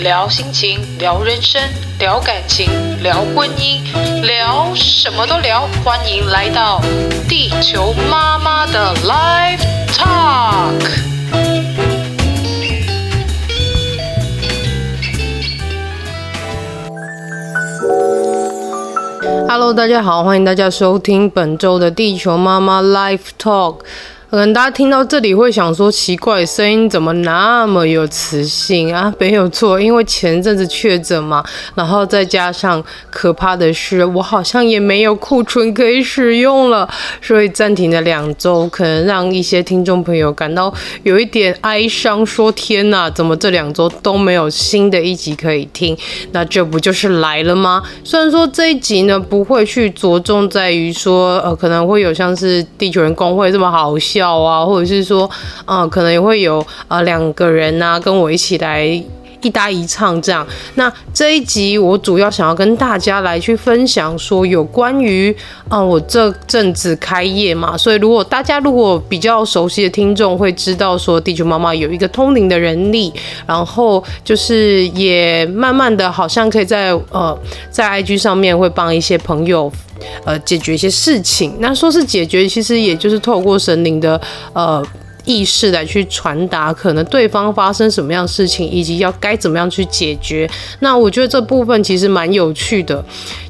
聊心情，聊人生，聊感情，聊婚姻，聊什么都聊。欢迎来到地球妈妈的 Live Talk。Hello，大家好，欢迎大家收听本周的地球妈妈 Live Talk。可能大家听到这里会想说，奇怪，声音怎么那么有磁性啊？没有错，因为前阵子确诊嘛，然后再加上可怕的是，我好像也没有库存可以使用了，所以暂停了两周，可能让一些听众朋友感到有一点哀伤，说天哪，怎么这两周都没有新的一集可以听？那这不就是来了吗？虽然说这一集呢不会去着重在于说，呃，可能会有像是地球人工会这么好笑。啊，或者是说，呃，可能也会有啊两个人呐、跟我一起来一搭一唱这样。那这一集我主要想要跟大家来去分享说，有关于啊、我这阵子开业嘛，所以如果大家如果比较熟悉的听众会知道说，地球妈妈有一个通灵的人力，然后就是也慢慢的好像可以在呃在 IG 上面会帮一些朋友。呃，解决一些事情，那说是解决，其实也就是透过神灵的呃意识来去传达，可能对方发生什么样的事情，以及要该怎么样去解决。那我觉得这部分其实蛮有趣的。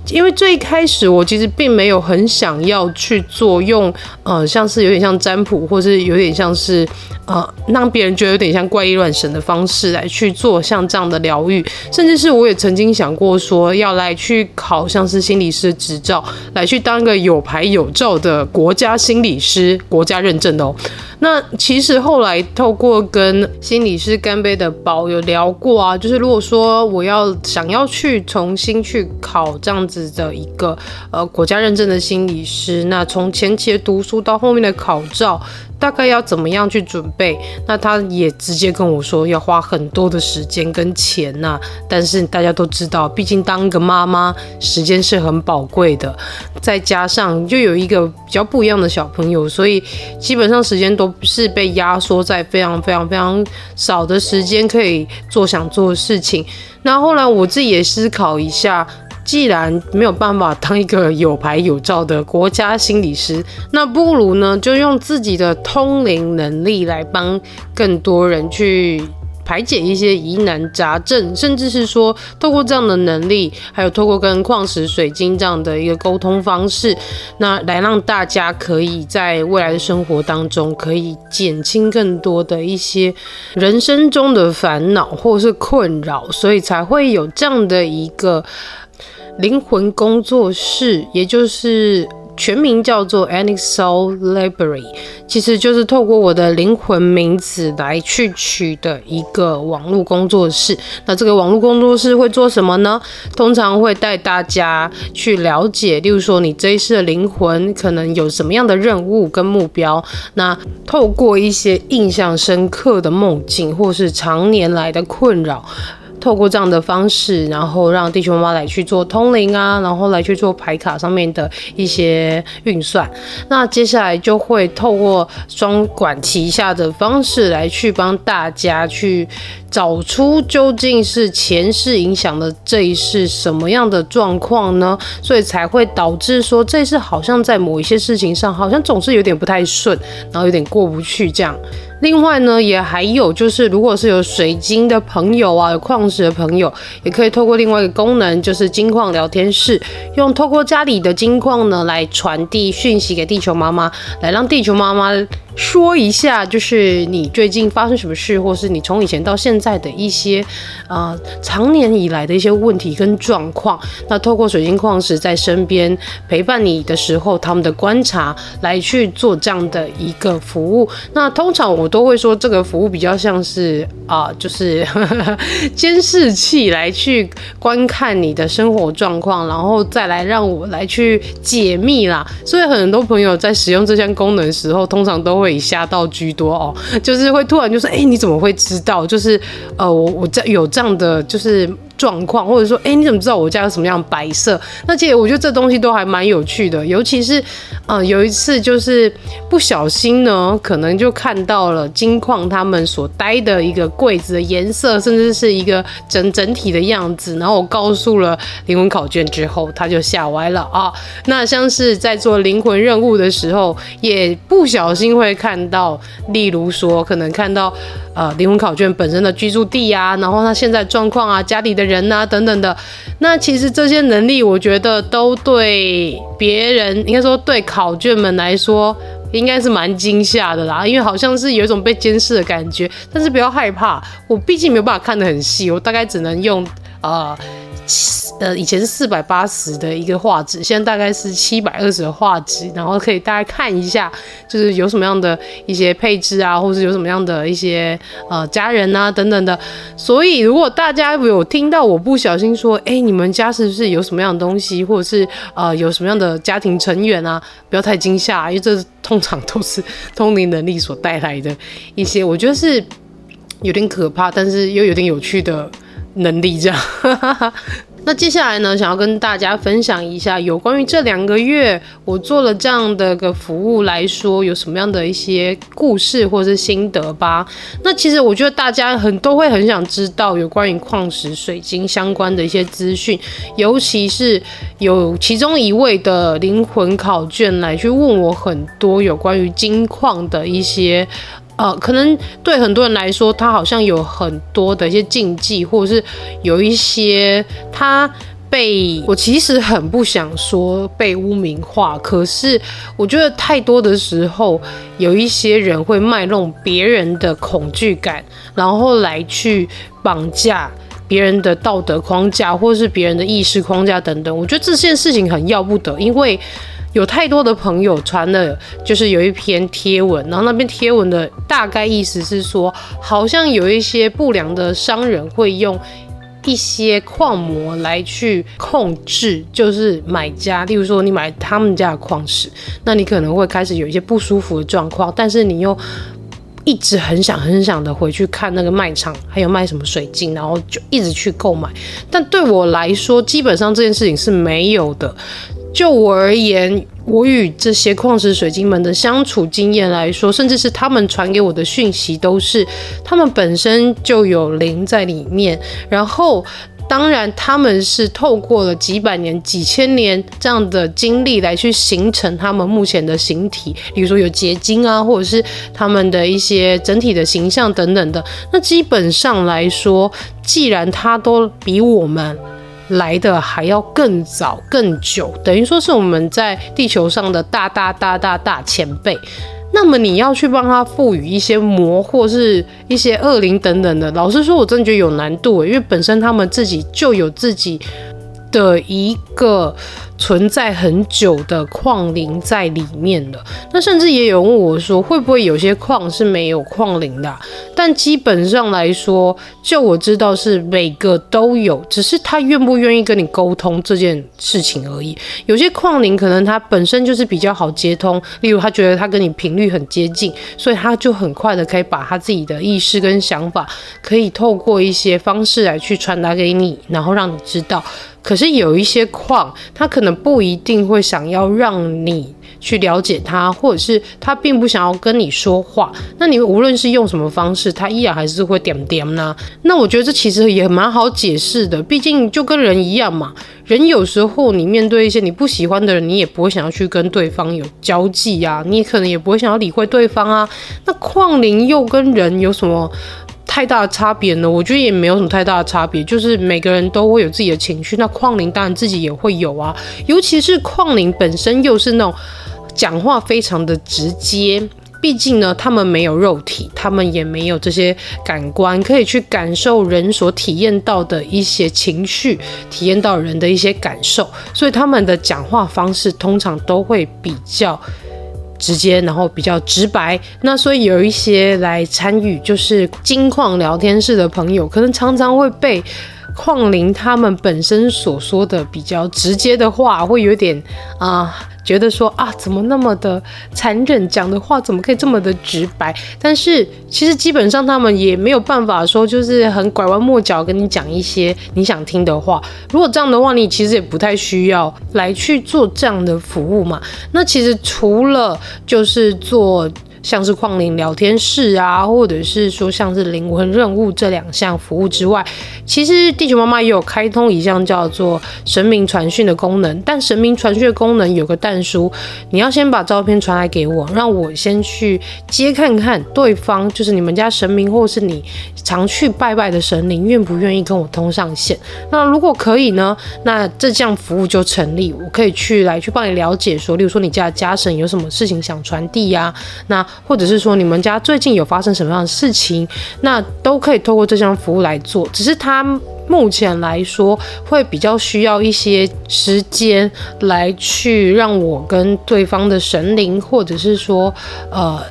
因为最一开始我其实并没有很想要去做用，呃，像是有点像占卜，或是有点像是呃让别人觉得有点像怪力乱神的方式来去做像这样的疗愈，甚至是我也曾经想过说要来去考像是心理师执照，来去当一个有牌有照的国家心理师，国家认证的哦。那其实后来透过跟心理师干杯的宝有聊过啊，就是如果说我要想要去重新去考这样子的一个呃国家认证的心理师，那从前期的读书到后面的考照。大概要怎么样去准备？那他也直接跟我说要花很多的时间跟钱呐、但是大家都知道，毕竟当一个妈妈，时间是很宝贵的。再加上就有一个比较不一样的小朋友，所以基本上时间都是被压缩在非常非常非常少的时间可以做想做的事情。那后来我自己也思考一下。既然没有办法当一个有牌有照的国家心理师，那不如呢，就用自己的通灵能力来帮更多人去排解一些疑难杂症，甚至是说透过这样的能力，还有透过跟矿石、水晶这样的一个沟通方式，那来让大家可以在未来的生活当中可以减轻更多的一些人生中的烦恼或是困扰，所以才会有这样的一个。灵魂工作室，也就是全名叫做 a n i Soul Library，其实就是透过我的灵魂名字来去取的一个网络工作室。那这个网络工作室会做什么呢？通常会带大家去了解，例如说你这一世的灵魂可能有什么样的任务跟目标。那透过一些印象深刻的梦境，或是常年来的困扰。透过这样的方式，然后让地球妈妈来去做通灵啊，然后来去做牌卡上面的一些运算。那接下来就会透过双管齐下的方式来去帮大家去找出究竟是前世影响的这一世什么样的状况呢？所以才会导致说这一世好像在某一些事情上好像总是有点不太顺，然后有点过不去这样。另外呢，也还有就是，如果是有水晶的朋友啊，有矿石的朋友，也可以透过另外一个功能，就是金矿聊天室，用透过家里的金矿呢来传递讯息给地球妈妈，来让地球妈妈说一下，就是你最近发生什么事，或是你从以前到现在的一些，呃，长年以来的一些问题跟状况。那透过水晶矿石在身边陪伴你的时候，他们的观察来去做这样的一个服务。那通常我都会说，这个服务比较像是啊、就是 监视器来去观看你的生活状况，然后再来让我来去解密啦。所以很多朋友在使用这项功能的时候，通常都会以吓到居多哦，就是会突然就说，哎、你怎么会知道？就是呃，我我这有这样的就是。状况，或者说，哎、你怎么知道我家有什么样的摆设？那其实我觉得这东西都还蛮有趣的，尤其是，呃，有一次就是不小心呢，可能就看到了金矿他们所待的一个柜子的颜色，甚至是一个整整体的样子。然后我告诉了灵魂考卷之后，他就吓歪了啊。那像是在做灵魂任务的时候，也不小心会看到，例如说，可能看到。呃，灵魂考卷本身的居住地啊，然后他现在状况啊，家里的人啊等等的，那其实这些能力，我觉得都对别人，应该说对考卷们来说，应该是蛮惊吓的啦，因为好像是有一种被监视的感觉。但是不要害怕，我毕竟没有办法看得很细，我大概只能用呃。呃，以前是四百八十的一个画质，现在大概是七百二十的画质，然后可以大家看一下，就是有什么样的一些配置啊，或者有什么样的一些呃家人啊等等的。所以如果大家有听到我不小心说，哎、你们家是不是有什么样的东西，或者是呃有什么样的家庭成员啊，不要太惊吓，因为这通常都是通灵能力所带来的一些，我觉得是有点可怕，但是又有点有趣的。能力这样，那接下来呢，想要跟大家分享一下有关于这两个月我做了这样的个服务来说，有什么样的一些故事或是心得吧。那其实我觉得大家很都会很想知道有关于矿石、水晶相关的一些资讯，尤其是有其中一位的灵魂考卷来去问我很多有关于金矿的一些。呃，可能对很多人来说，他好像有很多的一些禁忌，或者是有一些他被我其实很不想说被污名化，可是我觉得太多的时候，有一些人会卖弄别人的恐惧感，然后来去绑架别人的道德框架，或者是别人的意识框架等等。我觉得这件事情很要不得，因为。有太多的朋友传了，就是有一篇贴文，然后那篇贴文的大概意思是说，好像有一些不良的商人会用一些矿膜来去控制，就是买家。例如说，你买他们家的矿石，那你可能会开始有一些不舒服的状况，但是你又一直很想很想的回去看那个卖场，还有卖什么水晶，然后就一直去购买。但对我来说，基本上这件事情是没有的。就我而言，我与这些矿石水晶们的相处经验来说，甚至是他们传给我的讯息，都是他们本身就有灵在里面。然后，当然他们是透过了几百年、几千年这样的经历来去形成他们目前的形体，比如说有结晶啊，或者是他们的一些整体的形象等等的。那基本上来说，既然他都比我们。来的还要更早更久，等于说是我们在地球上的大大大大大前辈。那么你要去帮他赋予一些魔或是一些恶灵等等的，老实说，我真的觉得有难度，因为本身他们自己就有自己的一个。存在很久的矿灵在里面的，那甚至也有问我说，会不会有些矿是没有矿灵的？但基本上来说，就我知道是每个都有，只是他愿不愿意跟你沟通这件事情而已。有些矿灵可能他本身就是比较好接通，例如他觉得他跟你频率很接近，所以他就很快的可以把他自己的意识跟想法，可以透过一些方式来去传达给你，然后让你知道。可是有一些矿，他可能不一定会想要让你去了解他，或者是他并不想要跟你说话。那你无论是用什么方式，他依然还是会点点呢。那我觉得这其实也蛮好解释的，毕竟就跟人一样嘛。人有时候你面对一些你不喜欢的人，你也不会想要去跟对方有交际啊，你可能也不会想要理会对方啊。那矿灵又跟人有什么？太大的差别呢？我觉得也没有什么太大的差别，就是每个人都会有自己的情绪。那矿灵当然自己也会有啊，尤其是矿灵本身又是那种讲话非常的直接，毕竟呢，他们没有肉体，他们也没有这些感官可以去感受人所体验到的一些情绪，体验到人的一些感受，所以他们的讲话方式通常都会比较直接，然后比较直白。那所以有一些来参与就是金矿聊天室的朋友，可能常常会被。矿灵他们本身所说的比较直接的话，会有点啊、觉得说啊，怎么那么的残忍，讲的话怎么可以这么的直白？但是其实基本上他们也没有办法说，就是很拐弯抹角跟你讲一些你想听的话。如果这样的话，你其实也不太需要来去做这样的服务嘛。那其实除了就是做。像是矿灵聊天室啊，或者是说像是灵魂任务这两项服务之外，其实地球妈妈也有开通一项叫做神明传讯的功能。但神明传讯的功能有个但书，你要先把照片传来给我，让我先去接看看对方，就是你们家神明或是你常去拜拜的神灵，愿不愿意跟我通上线。那如果可以呢，那这项服务就成立，我可以去来去帮你了解说，例如说你家的家神有什么事情想传递呀，那。或者是说你们家最近有发生什么样的事情，那都可以透过这项服务来做。只是它目前来说会比较需要一些时间来去让我跟对方的神灵，或者是说呃。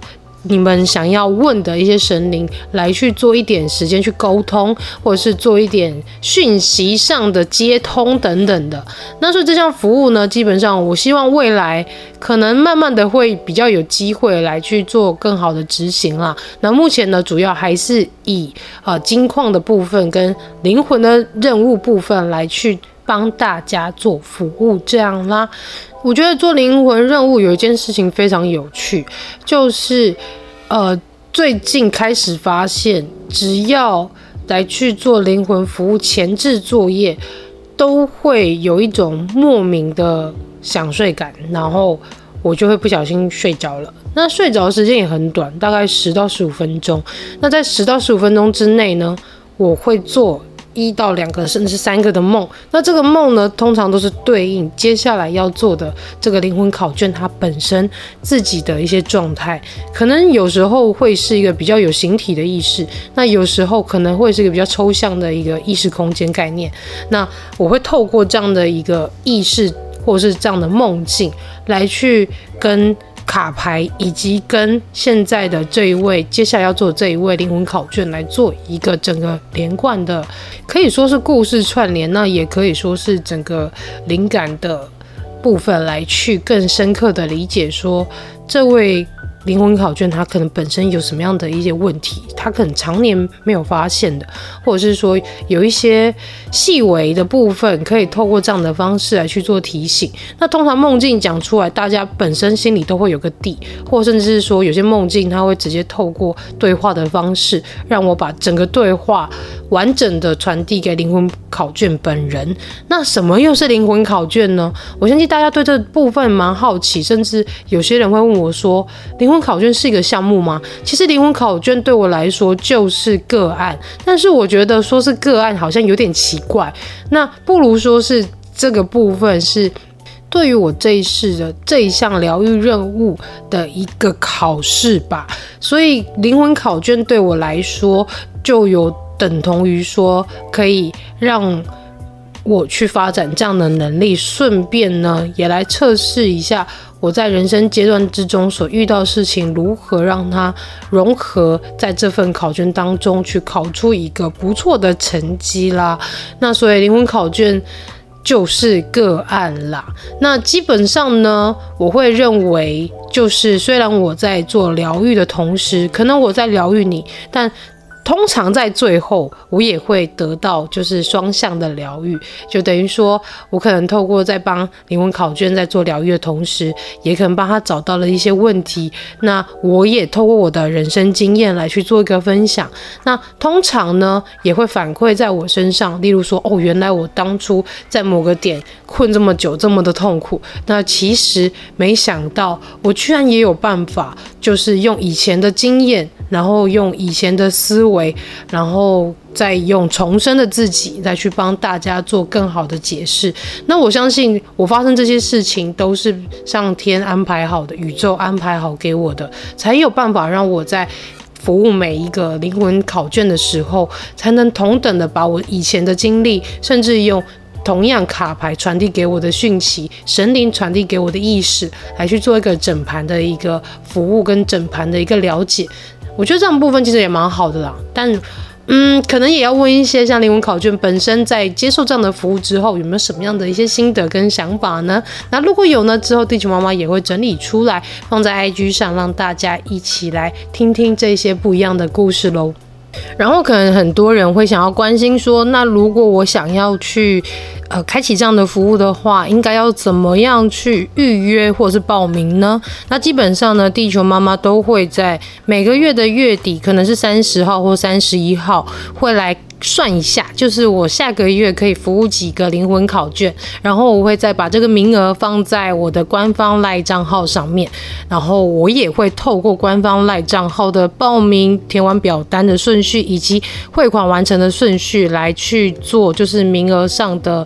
你们想要问的一些神灵来去做一点时间去沟通，或者是做一点讯息上的接通等等的。那所以这项服务呢，基本上我希望未来可能慢慢的会比较有机会来去做更好的执行啦。那目前呢，主要还是以呃金矿的部分跟灵魂的任务部分来去帮大家做服务这样啦。我觉得做灵魂任务有一件事情非常有趣，就是，呃，最近开始发现，只要来去做灵魂服务前置作业，都会有一种莫名的想睡感，然后我就会不小心睡着了。那睡着的时间也很短，大概十到十五分钟。那在十到十五分钟之内呢，我会做。一到两个甚至三个的梦，那这个梦呢，通常都是对应接下来要做的这个灵魂考卷，它本身自己的一些状态，可能有时候会是一个比较有形体的意识，那有时候可能会是一个比较抽象的一个意识空间概念。那我会透过这样的一个意识，或是这样的梦境，来去跟。卡牌以及跟现在的这一位，接下来要做这一位灵魂考卷来做一个整个连贯的，可以说是故事串联，那也可以说是整个灵感的部分来去更深刻的理解说这位。灵魂考卷，它可能本身有什么样的一些问题，它可能常年没有发现的，或者是说有一些细微的部分，可以透过这样的方式来去做提醒。那通常梦境讲出来，大家本身心里都会有个底，或甚至是说有些梦境，它会直接透过对话的方式，让我把整个对话完整的传递给灵魂考卷本人。那什么又是灵魂考卷呢？我相信大家对这部分蛮好奇，甚至有些人会问我说，灵灵魂考卷是一个项目吗？其实灵魂考卷对我来说就是个案，但是我觉得说是个案好像有点奇怪。那不如说是这个部分是对于我这一世的这一项疗愈任务的一个考试吧。所以灵魂考卷对我来说就有等同于说可以让我去发展这样的能力，顺便呢也来测试一下。我在人生阶段之中所遇到事情，如何让它融合在这份考卷当中，去考出一个不错的成绩啦。那所以灵魂考卷就是个案啦。那基本上呢，我会认为，就是虽然我在做疗愈的同时，可能我在疗愈你，但。通常在最后，我也会得到就是双向的疗愈，就等于说我可能透过在帮灵魂考卷在做疗愈的同时，也可能帮他找到了一些问题。那我也透过我的人生经验来去做一个分享。那通常呢，也会反馈在我身上，例如说，哦，原来我当初在某个点困这么久，这么的痛苦。那其实没想到，我居然也有办法，就是用以前的经验。然后用以前的思维，然后再用重生的自己来去帮大家做更好的解释。那我相信，我发生这些事情都是上天安排好的，宇宙安排好给我的，才有办法让我在服务每一个灵魂考卷的时候，才能同等的把我以前的经历，甚至用同样卡牌传递给我的讯息，神灵传递给我的意识，来去做一个整盘的一个服务跟整盘的一个了解。我觉得这样部分其实也蛮好的啦，但。嗯，可能也要问一些像灵魂考卷本身在接受这样的服务之后，有没有什么样的一些心得跟想法呢？那如果有呢，之后地球妈妈也会整理出来放在 IG 上，让大家一起来听听这些不一样的故事喽。然后可能很多人会想要关心说，那如果我想要去呃开启这样的服务的话，应该要怎么样去预约或是报名呢？那基本上呢，地球妈妈都会在每个月的月底，可能是三十号或三十一号会来。算一下，就是我下个月可以服务几个灵魂考卷，然后我会再把这个名额放在我的官方赖账号上面，然后我也会透过官方赖账号的报名、填完表单的顺序以及汇款完成的顺序来去做，就是名额上的。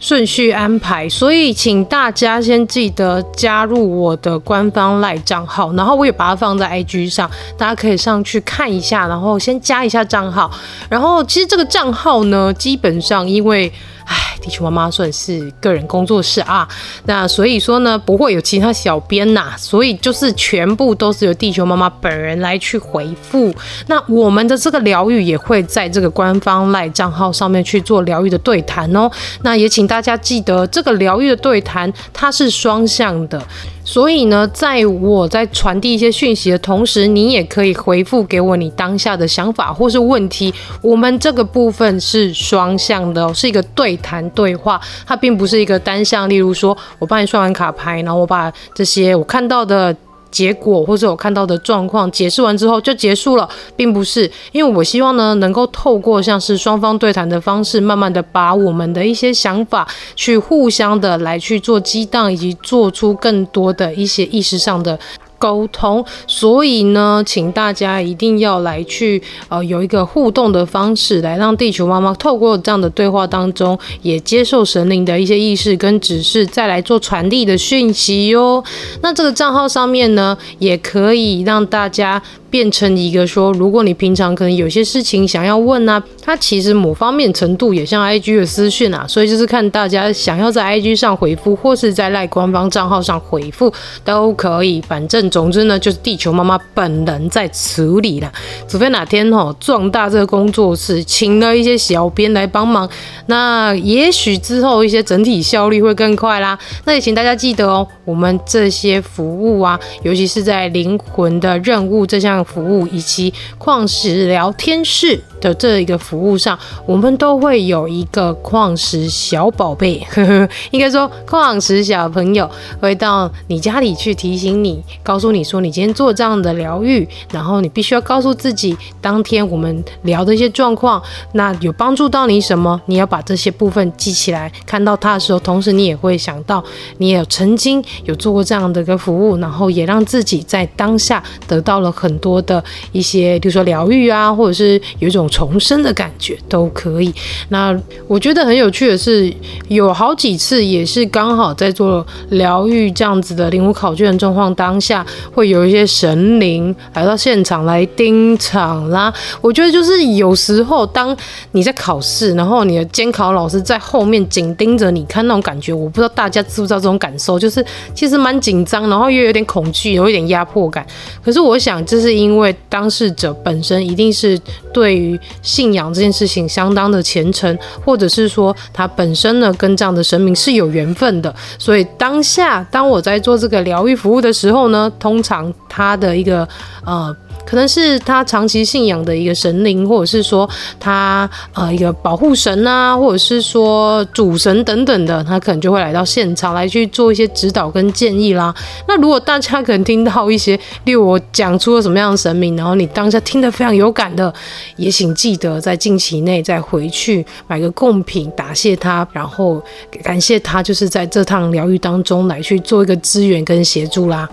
顺序安排，所以请大家先记得加入我的官方赖账号，然后我也把它放在 IG 上，大家可以上去看一下，然后先加一下账号。然后其实这个账号呢，基本上因为。唉，地球妈妈算是个人工作室啊，那所以说呢，不会有其他小编呐，所以就是全部都是由地球妈妈本人来去回复。那我们的这个疗愈也会在这个官方赖账号上面去做疗愈的对谈哦。那也请大家记得，这个疗愈的对谈它是双向的。所以呢，在我在传递一些讯息的同时，你也可以回复给我你当下的想法或是问题。我们这个部分是双向的，是一个对谈对话，它并不是一个单向。例如说，我帮你算完卡牌，然后我把这些我看到的。结果或者我看到的状况解释完之后就结束了，并不是，因为我希望呢，能够透过像是双方对谈的方式，慢慢的把我们的一些想法去互相的来去做激荡，以及做出更多的一些意识上的。沟通，所以呢，请大家一定要来去呃有一个互动的方式，来让地球妈妈透过这样的对话当中，也接受神灵的一些意识跟指示，再来做传递的讯息哟。那这个账号上面呢，也可以让大家。变成一个说，如果你平常可能有些事情想要问啊，它其实某方面程度也像 IG 的私讯啊，所以就是看大家想要在 IG 上回复，或是在赖官方账号上回复都可以。反正总之呢，就是地球妈妈本人在处理啦，除非哪天吼壮大这个工作室，请了一些小编来帮忙，那也许之后一些整体效率会更快啦。那也请大家记得哦，我们这些服务啊，尤其是在灵魂的任务这项。服务以及矿石聊天室的这一个服务上，我们都会有一个矿石小宝贝，呵呵，应该说矿石小朋友会到你家里去提醒你，告诉你说你今天做这样的疗愈，然后你必须要告诉自己当天我们聊的一些状况，那有帮助到你什么？你要把这些部分记起来，看到它的时候，同时你也会想到你也有曾经有做过这样的一个服务，然后也让自己在当下得到了很多的一些，比如说疗愈啊，或者是有一种。重生的感觉都可以。那我觉得很有趣的是，有好几次也是刚好在做疗愈这样子的灵魂考卷的状况当下，会有一些神灵来到现场来盯场啦。我觉得就是有时候当你在考试，然后你的监考老师在后面紧盯着你看那种感觉，我不知道大家知不知道这种感受，就是其实蛮紧张，然后又有点恐惧，有一点压迫感。可是我想，这是因为当事者本身一定是对于信仰这件事情相当的虔诚，或者是说他本身呢跟这样的神明是有缘分的，所以当下当我在做这个疗愈服务的时候呢，通常他的一个呃。可能是他长期信仰的一个神灵，或者是说他呃一个保护神啊，或者是说主神等等的，他可能就会来到现场来去做一些指导跟建议啦。那如果大家可能听到一些，例如我讲出了什么样的神明，然后你当下听得非常有感的，也请记得在近期内再回去买个贡品答谢他，然后感谢他就是在这趟疗愈当中来去做一个支援跟协助啦。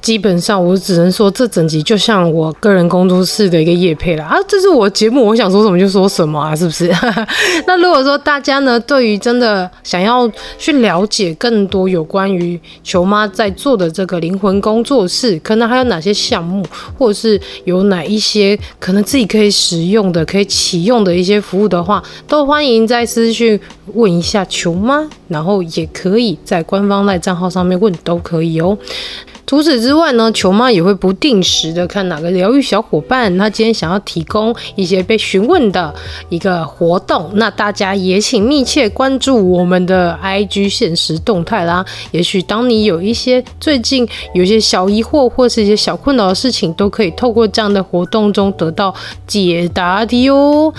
基本上我只能说，这整集就像我个人工作室的一个业配啦啊！这是我节目，我想说什么就说什么啊，是不是？那如果说大家呢，对于真的想要去了解更多有关于球妈在做的这个灵魂工作室，可能还有哪些项目，或者是有哪一些可能自己可以使用的、可以启用的一些服务的话，都欢迎在私讯问一下球妈，然后也可以在官方赖账号上面问，都可以哦。除此之外呢，球妈也会不定时的看哪个疗愈小伙伴，他今天想要提供一些被询问的一个活动，那大家也请密切关注我们的 IG 限时动态啦。也许当你有一些最近有些小疑惑或是一些小困扰的事情，都可以透过这样的活动中得到解答的哟。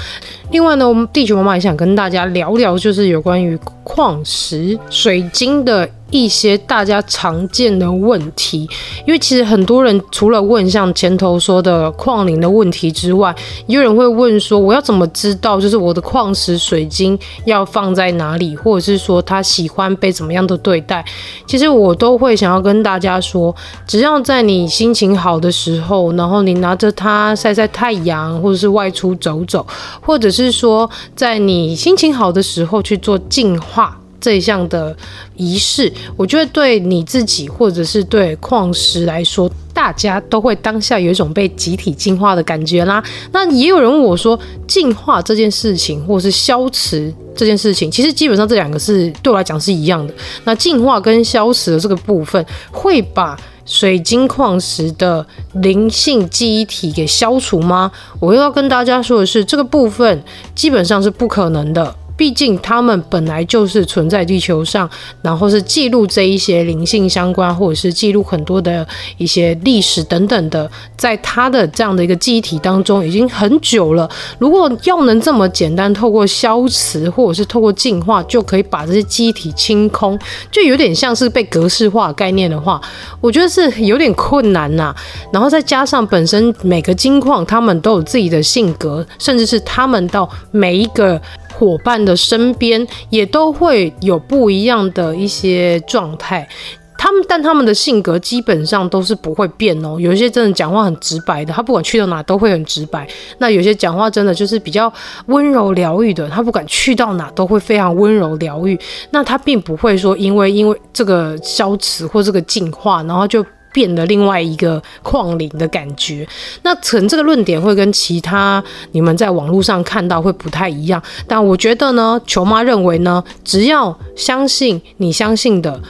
另外呢，我们地球妈妈也想跟大家聊聊，就是有关于矿石、水晶的。一些大家常见的问题，因为其实很多人除了问像前头说的矿灵的问题之外，也有人会问说，我要怎么知道就是我的矿石水晶要放在哪里，或者是说他喜欢被怎么样的对待？其实我都会想要跟大家说，只要在你心情好的时候，然后你拿着它晒晒太阳，或者是外出走走，或者是说在你心情好的时候去做净化。这一项的仪式，我觉得对你自己或者是对矿石来说，大家都会当下有一种被集体净化的感觉啦。那也有人问我说，进化这件事情，或是消磁这件事情，其实基本上这两个是对我来讲是一样的。那进化跟消磁的这个部分，会把水晶矿石的灵性记忆体给消除吗？我又要跟大家说的是，这个部分基本上是不可能的。毕竟他们本来就是存在地球上，然后是记录这一些灵性相关，或者是记录很多的一些历史等等的，在他的这样的一个记忆体当中已经很久了。如果要能这么简单，透过消磁或者是透过净化就可以把这些记忆体清空，就有点像是被格式化概念的话，我觉得是有点困难呐。然后再加上本身每个金矿他们都有自己的性格，甚至是他们到每一个。伙伴的身边也都会有不一样的一些状态，他们但他们的性格基本上都是不会变哦。有一些真的讲话很直白的，他不管去到哪都会很直白。那有些讲话真的就是比较温柔疗愈的，他不管去到哪都会非常温柔疗愈。那他并不会说因为因为这个消磁或这个净化，然后就。变得另外一个矿灵的感觉，那可能这个论点会跟其他你们在网络上看到会不太一样，但我觉得呢，球妈认为呢，只要相信你相信的。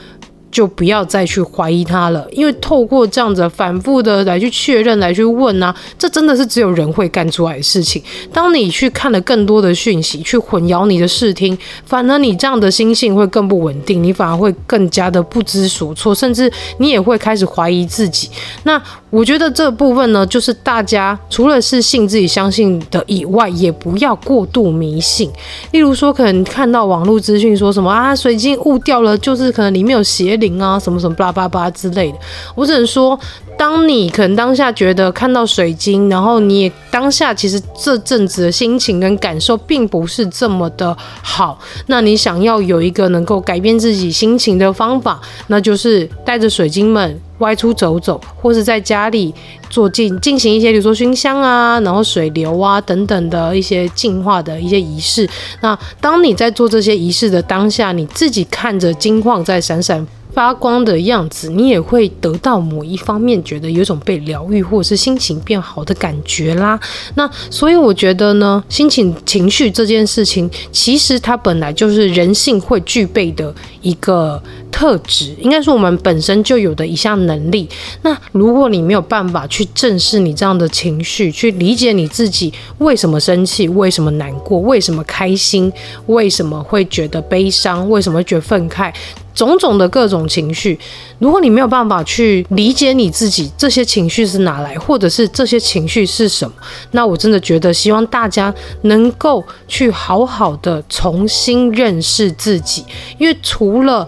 就不要再去怀疑他了，因为透过这样子反复的来去确认、来去问啊，这真的是只有人会干出来的事情。当你去看了更多的讯息，去混淆你的视听，反而你这样的心性会更不稳定，你反而会更加的不知所措，甚至你也会开始怀疑自己。那我觉得这部分呢，就是大家除了是信自己相信的以外，也不要过度迷信。例如说，可能看到网络资讯说什么啊，水晶误掉了，就是可能里面有邪灵啊，什么什么巴拉巴拉之类的。我只能说，当你可能当下觉得看到水晶，然后你也当下其实这阵子的心情跟感受并不是这么的好，那你想要有一个能够改变自己心情的方法，那就是带着水晶们。外出走走，或是在家里做进进行一些，比如说熏香啊，然后水流啊等等的一些净化的一些仪式。那当你在做这些仪式的当下，你自己看着金矿在闪闪发光的样子，你也会得到某一方面觉得有种被疗愈，或者是心情变好的感觉啦。那所以我觉得呢，心情情绪这件事情，其实它本来就是人性会具备的一个特质，应该是我们本身就有的一项能力。那如果你没有办法去正视你这样的情绪，去理解你自己为什么生气，为什么难过，为什么开心，为什么会觉得悲伤，为什么会觉得愤慨。种种的各种情绪，如果你没有办法去理解你自己这些情绪是哪来，或者是这些情绪是什么，那我真的觉得希望大家能够去好好的重新认识自己，因为除了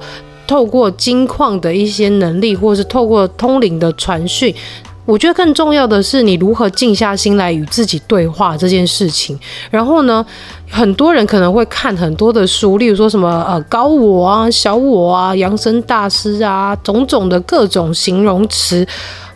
透过金矿的一些能力，或是透过通灵的传讯。我觉得更重要的是，你如何静下心来与自己对话这件事情。然后呢，很多人可能会看很多的书，例如说什么呃高我啊、小我啊、扬声大师啊，种种的各种形容词。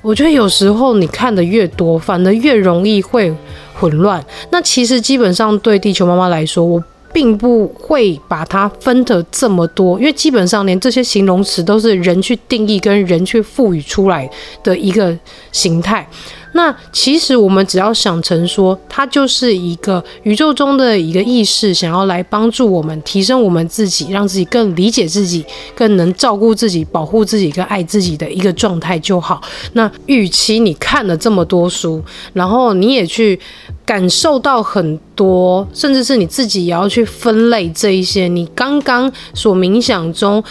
我觉得有时候你看的越多，反而越容易会混乱。那其实基本上对地球妈妈来说，我并不会把它分得这么多，因为基本上连这些形容词都是人去定义跟人去赋予出来的一个形态。那其实我们只要想成说，它就是一个宇宙中的一个意识，想要来帮助我们提升我们自己，让自己更理解自己，更能照顾自己、保护自己跟爱自己的一个状态就好。那与其你看了这么多书，然后你也去感受到很多，甚至是你自己也要去分类这一些，你刚刚所冥想中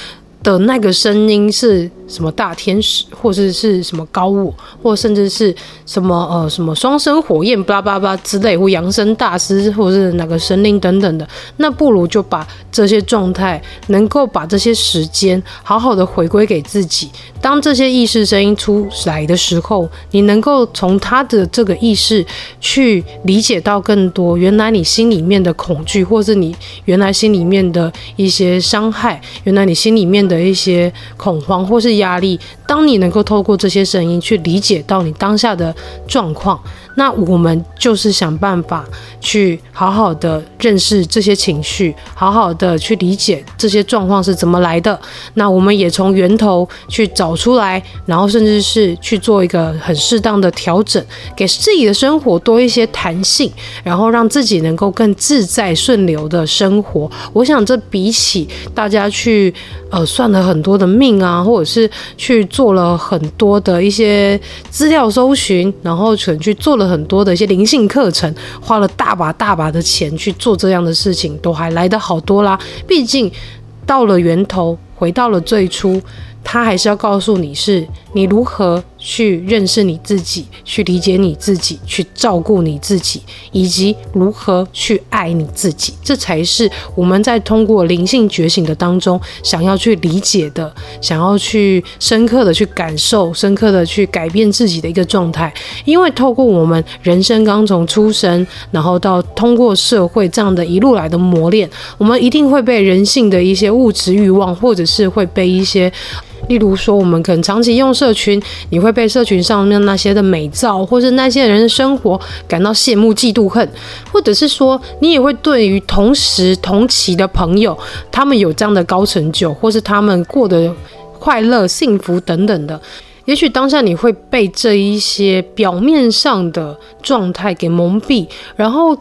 的那个声音是什么大天使，或者是什么高我，或甚至是什么呃什么双生火焰，巴拉巴拉之类，或扬声大师，或是哪个神灵等等的，那不如就把这些状态，能够把这些时间好好的回归给自己。当这些意识声音出来的时候，你能够从他的这个意识去理解到更多，原来你心里面的恐惧，或是你原来心里面的一些伤害，原来你心里面的的一些恐慌，或是。压力。当你能够透过这些声音去理解到你当下的状况，那我们就是想办法去好好的认识这些情绪，好好的去理解这些状况是怎么来的。那我们也从源头去找出来，然后甚至是去做一个很适当的调整，给自己的生活多一些弹性，然后让自己能够更自在顺流的生活。我想这比起大家去呃算了很多的命啊，或者是去做了很多的一些资料搜寻，然后可能去做了很多的一些灵性课程，花了大把大把的钱去做这样的事情，都还来得好多啦。毕竟到了源头，回到了最初。他还是要告诉你是你如何去认识你自己，去理解你自己，去照顾你自己，以及如何去爱你自己。这才是我们在通过灵性觉醒的当中想要去理解的，想要去深刻的去感受，深刻的去改变自己的一个状态。因为透过我们人生刚从出生，然后到通过社会这样的一路来的磨练，我们一定会被人性的一些物质欲望，或者是会被一些。例如说，我们可能长期用社群，你会被社群上面那些的美照，或是那些人的生活感到羡慕、嫉妒、恨，或者是说，你也会对于同时同期的朋友，他们有这样的高成就，或是他们过得快乐、幸福等等的，也许当下你会被这一些表面上的状态给蒙蔽，然后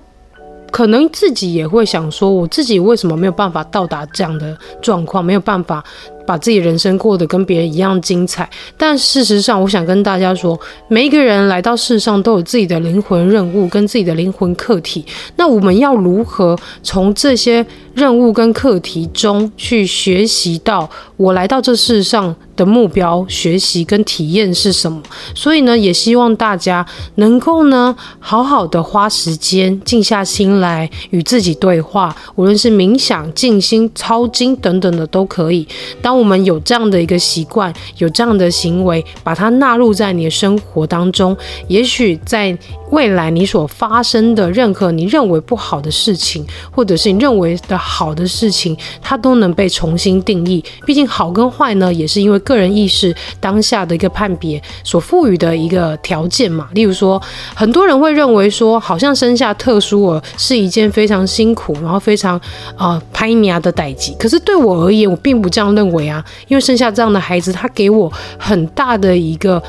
可能自己也会想说，我自己为什么没有办法到达这样的状况，没有办法。把自己人生过得跟别人一样精彩，但事实上，我想跟大家说，每一个人来到世上都有自己的灵魂任务跟自己的灵魂课题。那我们要如何从这些任务跟课题中去学习到我来到这世上的目标、学习跟体验是什么？所以呢，也希望大家能够呢，好好的花时间静下心来与自己对话，无论是冥想、静心、抄经等等的都可以。当我们有这样的一个习惯，有这样的行为，把它纳入在你的生活当中，也许在未来你所发生的任何你认为不好的事情，或者是你认为的好的事情，它都能被重新定义。毕竟好跟坏呢，也是因为个人意识当下的一个判别所赋予的一个条件嘛。例如说，很多人会认为说，好像生下特殊儿是一件非常辛苦，然后非常啊歹命的代际。可是对我而言，我并不这样认为。啊，因为生下这样的孩子，他给我很大的一个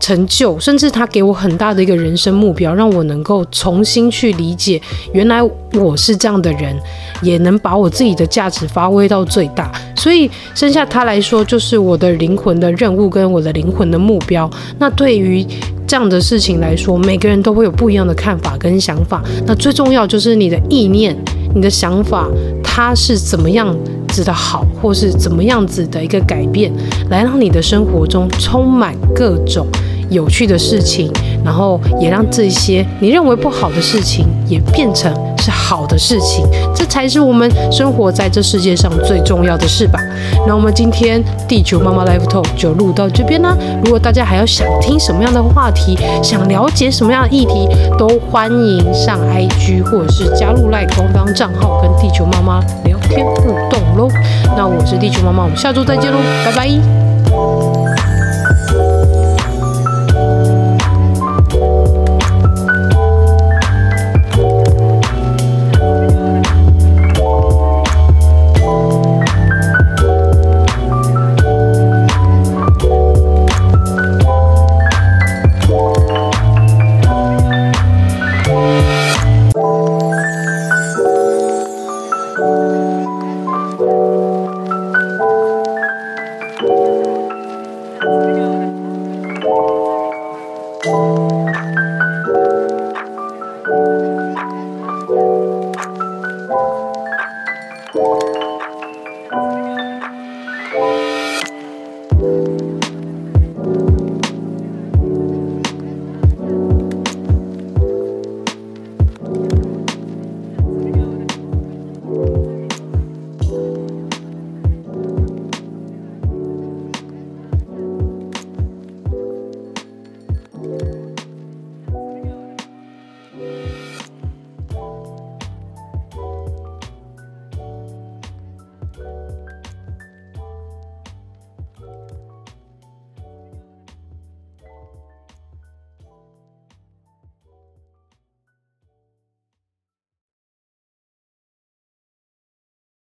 成就，甚至他给我很大的一个人生目标，让我能够重新去理解，原来我是这样的人，也能把我自己的价值发挥到最大。所以生下他来说，就是我的灵魂的任务跟我的灵魂的目标。那对于这样的事情来说，每个人都会有不一样的看法跟想法。那最重要就是你的意念。你的想法，它是怎么样子的好，或是怎么样子的一个改变，来让你的生活中充满各种有趣的事情，然后也让这些你认为不好的事情，也变成是好的事情，这才是我们生活在这世界上最重要的事吧。那我们今天地球妈妈 Live Talk 就录到这边啦。如果大家还要想听什么样的话题，想了解什么样的议题，都欢迎上 IG 或者是加入 LINE 官方账号跟地球妈妈聊天互动喽。那我是地球妈妈，我们下周再见喽，拜拜。